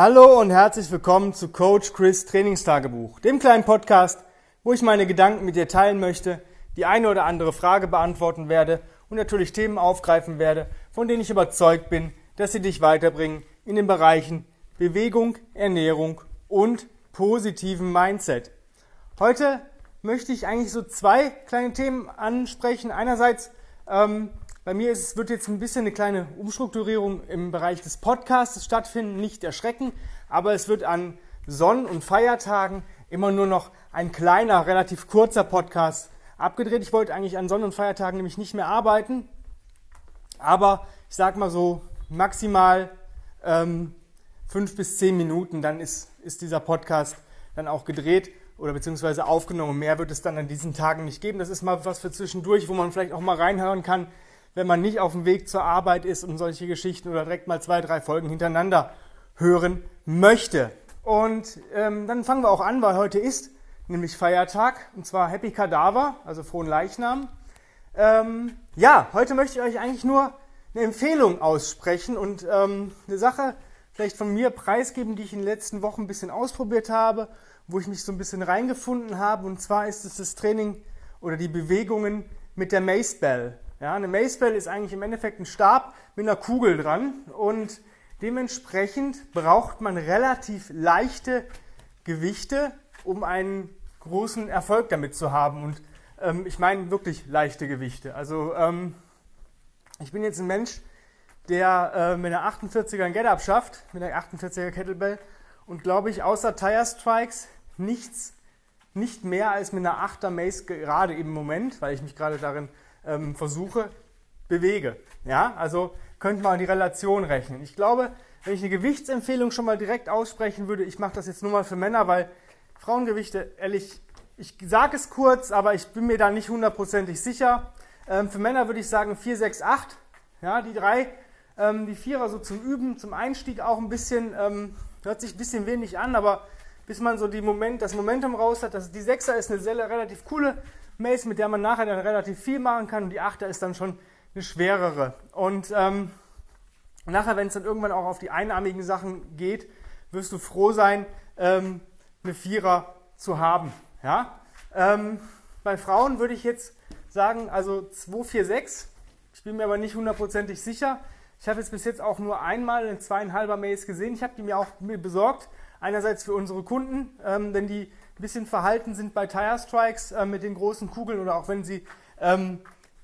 Hallo und herzlich willkommen zu Coach Chris Trainingstagebuch, dem kleinen Podcast, wo ich meine Gedanken mit dir teilen möchte, die eine oder andere Frage beantworten werde und natürlich Themen aufgreifen werde, von denen ich überzeugt bin, dass sie dich weiterbringen in den Bereichen Bewegung, Ernährung und positiven Mindset. Heute möchte ich eigentlich so zwei kleine Themen ansprechen. Einerseits ähm, bei mir ist, wird jetzt ein bisschen eine kleine Umstrukturierung im Bereich des Podcasts stattfinden, nicht erschrecken, aber es wird an Sonn- und Feiertagen immer nur noch ein kleiner, relativ kurzer Podcast abgedreht. Ich wollte eigentlich an Sonn- und Feiertagen nämlich nicht mehr arbeiten, aber ich sag mal so maximal ähm, fünf bis zehn Minuten, dann ist, ist dieser Podcast dann auch gedreht oder beziehungsweise aufgenommen. Mehr wird es dann an diesen Tagen nicht geben. Das ist mal was für zwischendurch, wo man vielleicht auch mal reinhören kann, wenn man nicht auf dem Weg zur Arbeit ist und solche Geschichten oder direkt mal zwei, drei Folgen hintereinander hören möchte. Und ähm, dann fangen wir auch an, weil heute ist nämlich Feiertag und zwar Happy Kadaver, also frohen Leichnam. Ähm, ja, heute möchte ich euch eigentlich nur eine Empfehlung aussprechen und ähm, eine Sache vielleicht von mir preisgeben, die ich in den letzten Wochen ein bisschen ausprobiert habe, wo ich mich so ein bisschen reingefunden habe. Und zwar ist es das Training oder die Bewegungen mit der Mace Bell. Ja, eine Macebell ist eigentlich im Endeffekt ein Stab mit einer Kugel dran und dementsprechend braucht man relativ leichte Gewichte, um einen großen Erfolg damit zu haben. Und ähm, ich meine wirklich leichte Gewichte. Also ähm, ich bin jetzt ein Mensch, der äh, mit einer 48er ein Get-Up schafft, mit einer 48er Kettlebell und glaube ich außer Tire Strikes nichts, nicht mehr als mit einer 8er Mace gerade im Moment, weil ich mich gerade darin ähm, versuche, bewege. Ja, also könnte man die Relation rechnen. Ich glaube, wenn ich eine Gewichtsempfehlung schon mal direkt aussprechen würde, ich mache das jetzt nur mal für Männer, weil Frauengewichte, ehrlich, ich sage es kurz, aber ich bin mir da nicht hundertprozentig sicher. Ähm, für Männer würde ich sagen 4, 6, 8. Ja, die drei, ähm, die Vierer so zum Üben, zum Einstieg auch ein bisschen, ähm, hört sich ein bisschen wenig an, aber bis man so die Moment, das Momentum raus hat, dass die Sechser ist eine sehr, relativ coole Mace, mit der man nachher dann relativ viel machen kann und die Achter ist dann schon eine schwerere. Und ähm, nachher, wenn es dann irgendwann auch auf die einarmigen Sachen geht, wirst du froh sein, ähm, eine Vierer zu haben. Ja? Ähm, bei Frauen würde ich jetzt sagen, also 2, 4, 6. Ich bin mir aber nicht hundertprozentig sicher. Ich habe jetzt bis jetzt auch nur einmal eine zweieinhalber Mace gesehen. Ich habe die mir auch besorgt. Einerseits für unsere Kunden, ähm, denn die ein bisschen verhalten sind bei Tire Strikes äh, mit den großen Kugeln oder auch wenn sie ähm,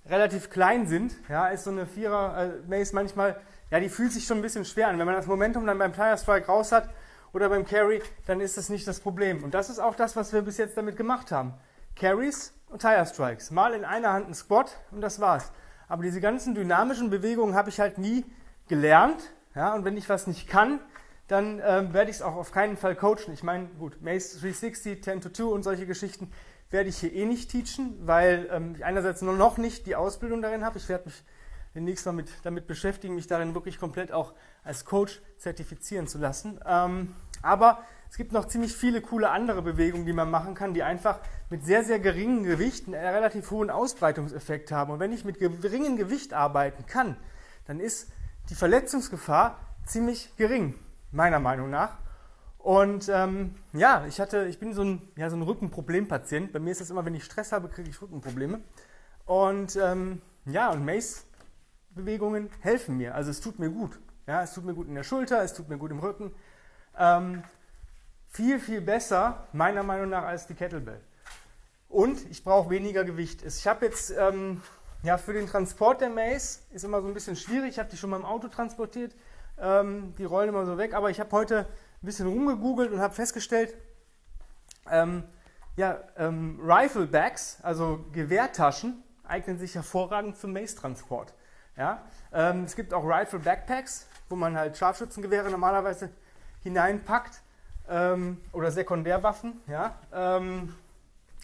relativ klein sind, ja, ist so eine Vierer äh, Mace manchmal, ja, die fühlt sich schon ein bisschen schwer an. Wenn man das Momentum dann beim Tire Strike raus hat oder beim Carry, dann ist das nicht das Problem. Und das ist auch das, was wir bis jetzt damit gemacht haben. Carries und Tire Strikes. Mal in einer Hand ein Squat und das war's. Aber diese ganzen dynamischen Bewegungen habe ich halt nie gelernt. Ja, und wenn ich was nicht kann, dann ähm, werde ich es auch auf keinen Fall coachen. Ich meine, gut, Mace 360, 10 to 2 und solche Geschichten werde ich hier eh nicht teachen, weil ähm, ich einerseits nur noch nicht die Ausbildung darin habe. Ich werde mich demnächst mal mit, damit beschäftigen, mich darin wirklich komplett auch als Coach zertifizieren zu lassen. Ähm, aber es gibt noch ziemlich viele coole andere Bewegungen, die man machen kann, die einfach mit sehr, sehr geringem Gewicht einen relativ hohen Ausbreitungseffekt haben. Und wenn ich mit geringem Gewicht arbeiten kann, dann ist die Verletzungsgefahr ziemlich gering meiner Meinung nach. Und ähm, ja, ich hatte, ich bin so ein, ja, so ein Rückenproblempatient. Bei mir ist das immer, wenn ich Stress habe, kriege ich Rückenprobleme. Und ähm, ja, und Mace-Bewegungen helfen mir. Also es tut mir gut. Ja, es tut mir gut in der Schulter, es tut mir gut im Rücken. Ähm, viel, viel besser, meiner Meinung nach, als die Kettlebell. Und ich brauche weniger Gewicht. Ich habe jetzt, ähm, ja, für den Transport der Mace ist immer so ein bisschen schwierig. Ich habe die schon mal im Auto transportiert. Ähm, die rollen immer so weg. Aber ich habe heute ein bisschen rumgegoogelt und habe festgestellt, ähm, ja, ähm, Rifle Bags, also Gewehrtaschen, eignen sich hervorragend zum Mace-Transport. Ja? Ähm, es gibt auch Rifle Backpacks, wo man halt Scharfschützengewehre normalerweise hineinpackt ähm, oder Sekundärwaffen. Ja? Ähm,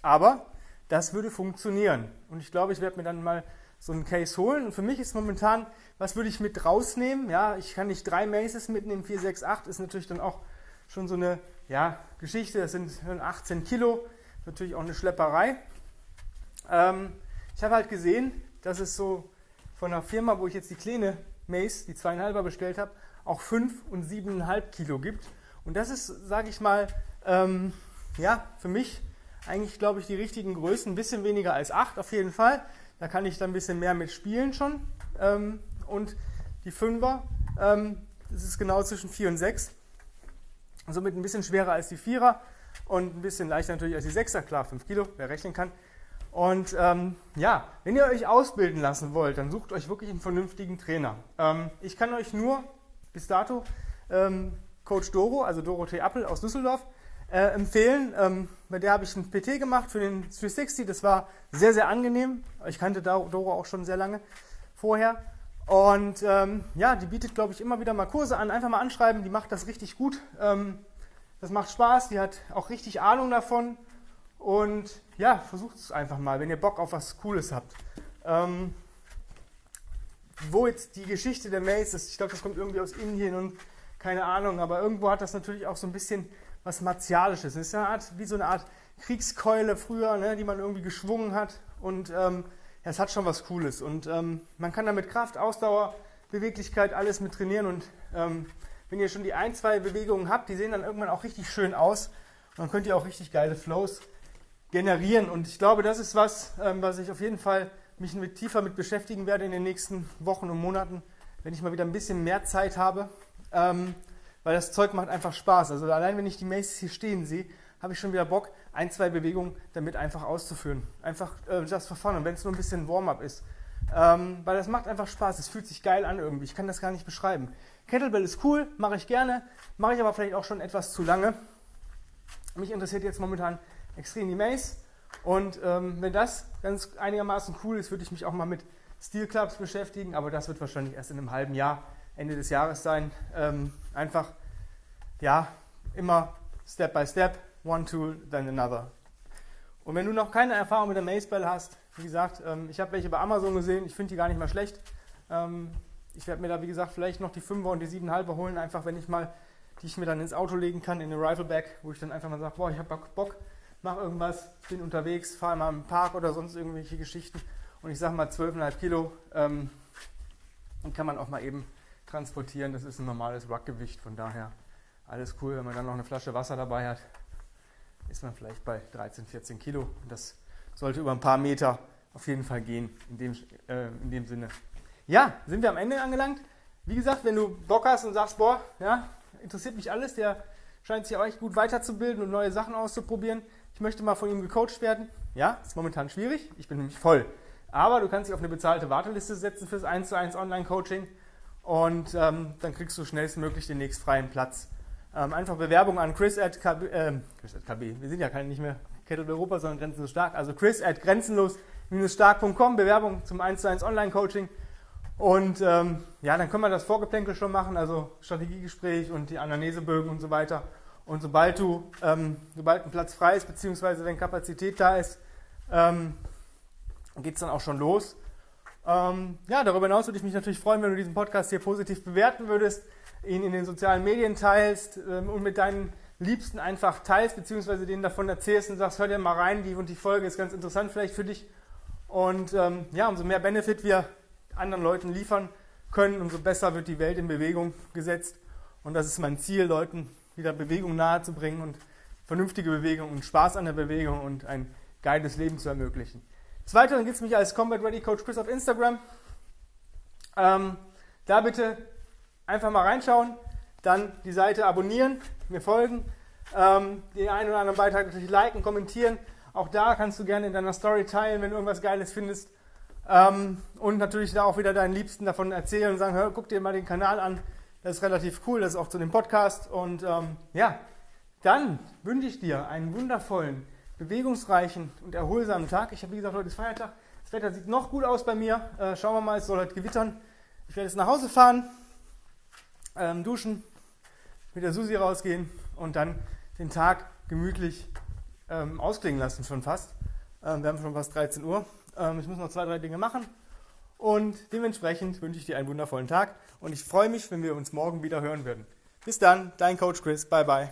aber das würde funktionieren. Und ich glaube, ich werde mir dann mal so einen Case holen. Und für mich ist momentan, was würde ich mit rausnehmen? Ja, ich kann nicht drei Maces mitnehmen. 4, 6, 8 ist natürlich dann auch schon so eine ja, Geschichte. Das sind 18 Kilo. Natürlich auch eine Schlepperei. Ähm, ich habe halt gesehen, dass es so von einer Firma, wo ich jetzt die kleine Mace, die zweieinhalber bestellt habe, auch 5 und 7,5 Kilo gibt. Und das ist, sage ich mal, ähm, ja, für mich eigentlich, glaube ich, die richtigen Größen. Ein bisschen weniger als 8 auf jeden Fall. Da kann ich dann ein bisschen mehr mit spielen schon. Ähm, und die 5er, ähm, das ist genau zwischen 4 und 6. Somit ein bisschen schwerer als die 4er und ein bisschen leichter natürlich als die 6er. Klar, 5 Kilo, wer rechnen kann. Und ähm, ja, wenn ihr euch ausbilden lassen wollt, dann sucht euch wirklich einen vernünftigen Trainer. Ähm, ich kann euch nur bis dato ähm, Coach Doro, also Dorothee Appel aus Düsseldorf, äh, empfehlen. Ähm, bei der habe ich ein PT gemacht für den 360. Das war sehr, sehr angenehm. Ich kannte Doro auch schon sehr lange vorher. Und ähm, ja, die bietet, glaube ich, immer wieder mal Kurse an. Einfach mal anschreiben, die macht das richtig gut. Ähm, das macht Spaß, die hat auch richtig Ahnung davon. Und ja, versucht es einfach mal, wenn ihr Bock auf was Cooles habt. Ähm, wo jetzt die Geschichte der Maze ist, ich glaube, das kommt irgendwie aus Indien und keine Ahnung, aber irgendwo hat das natürlich auch so ein bisschen was Martialisches. Es ist eine Art, wie so eine Art Kriegskeule früher, ne, die man irgendwie geschwungen hat. Und ähm, ja, es hat schon was Cooles. Und ähm, man kann damit Kraft, Ausdauer, Beweglichkeit, alles mit trainieren. Und ähm, wenn ihr schon die ein, zwei Bewegungen habt, die sehen dann irgendwann auch richtig schön aus. Und dann könnt ihr auch richtig geile Flows generieren. Und ich glaube, das ist was, ähm, was ich auf jeden Fall mich mit, tiefer mit beschäftigen werde in den nächsten Wochen und Monaten, wenn ich mal wieder ein bisschen mehr Zeit habe. Ähm, weil das Zeug macht einfach Spaß. Also allein wenn ich die Maces hier stehen sehe, habe ich schon wieder Bock, ein, zwei Bewegungen damit einfach auszuführen. Einfach äh, just for fun. Und wenn es nur ein bisschen Warm-up ist. Ähm, weil das macht einfach Spaß. Es fühlt sich geil an irgendwie. Ich kann das gar nicht beschreiben. Kettlebell ist cool, mache ich gerne, mache ich aber vielleicht auch schon etwas zu lange. Mich interessiert jetzt momentan extrem die Mace. Und ähm, wenn das ganz einigermaßen cool ist, würde ich mich auch mal mit Steel Clubs beschäftigen, aber das wird wahrscheinlich erst in einem halben Jahr, Ende des Jahres sein. Ähm, einfach, ja, immer Step by Step, one tool, then another. Und wenn du noch keine Erfahrung mit der Mace Bell hast, wie gesagt, ähm, ich habe welche bei Amazon gesehen, ich finde die gar nicht mal schlecht. Ähm, ich werde mir da, wie gesagt, vielleicht noch die 5er und die 7,5er holen, einfach wenn ich mal, die ich mir dann ins Auto legen kann, in eine Rifleback, wo ich dann einfach mal sage, boah, ich habe Bock, mache irgendwas, bin unterwegs, fahre mal im Park oder sonst irgendwelche Geschichten und ich sage mal 12,5 Kilo ähm, und kann man auch mal eben transportieren. Das ist ein normales Ruckgewicht, von daher alles cool. Wenn man dann noch eine Flasche Wasser dabei hat, ist man vielleicht bei 13, 14 Kilo. Und das sollte über ein paar Meter auf jeden Fall gehen, in dem, äh, in dem Sinne. Ja, sind wir am Ende angelangt. Wie gesagt, wenn du Bock hast und sagst, boah, ja, interessiert mich alles, der scheint sich auch echt gut weiterzubilden und neue Sachen auszuprobieren, ich möchte mal von ihm gecoacht werden. Ja, ist momentan schwierig, ich bin nämlich voll. Aber du kannst dich auf eine bezahlte Warteliste setzen fürs 1 zu 1 Online-Coaching und ähm, dann kriegst du schnellstmöglich den nächsten freien Platz. Ähm, einfach Bewerbung an Chris at, KB, äh, Chris at KB. Wir sind ja keine, nicht mehr Kettle Europa, sondern grenzenlos stark. Also Chris at grenzenlos-stark.com, Bewerbung zum 1 zu 1 Online-Coaching. Und ähm, ja, dann können wir das Vorgeplänkel schon machen, also Strategiegespräch und die Anamnesebögen und so weiter. Und sobald du, ähm, sobald ein Platz frei ist, beziehungsweise wenn Kapazität da ist, ähm, geht es dann auch schon los. Ähm, ja, darüber hinaus würde ich mich natürlich freuen, wenn du diesen Podcast hier positiv bewerten würdest, ihn in den sozialen Medien teilst ähm, und mit deinen Liebsten einfach teilst, beziehungsweise denen davon erzählst und sagst, hör dir mal rein, die und die Folge ist ganz interessant vielleicht für dich. Und ähm, ja, umso mehr Benefit wir anderen Leuten liefern können, umso besser wird die Welt in Bewegung gesetzt. Und das ist mein Ziel, Leuten wieder Bewegung nahe zu bringen und vernünftige Bewegung und Spaß an der Bewegung und ein geiles Leben zu ermöglichen. Des Weiteren gibt es mich als Combat Ready Coach Chris auf Instagram. Ähm, da bitte einfach mal reinschauen, dann die Seite abonnieren, mir folgen, ähm, den einen oder anderen Beitrag natürlich liken, kommentieren. Auch da kannst du gerne in deiner Story teilen, wenn du irgendwas Geiles findest. Ähm, und natürlich da auch wieder deinen Liebsten davon erzählen und sagen, hör, guck dir mal den Kanal an. Das ist relativ cool, das ist auch zu dem Podcast. Und ähm, ja, dann wünsche ich dir einen wundervollen, bewegungsreichen und erholsamen Tag. Ich habe, wie gesagt, heute ist Feiertag. Das Wetter sieht noch gut aus bei mir. Äh, schauen wir mal, es soll heute gewittern. Ich werde jetzt nach Hause fahren, ähm, duschen, mit der Susi rausgehen und dann den Tag gemütlich ähm, ausklingen lassen, schon fast. Ähm, wir haben schon fast 13 Uhr. Ähm, ich muss noch zwei, drei Dinge machen. Und dementsprechend wünsche ich dir einen wundervollen Tag und ich freue mich, wenn wir uns morgen wieder hören werden. Bis dann, dein Coach Chris. Bye bye.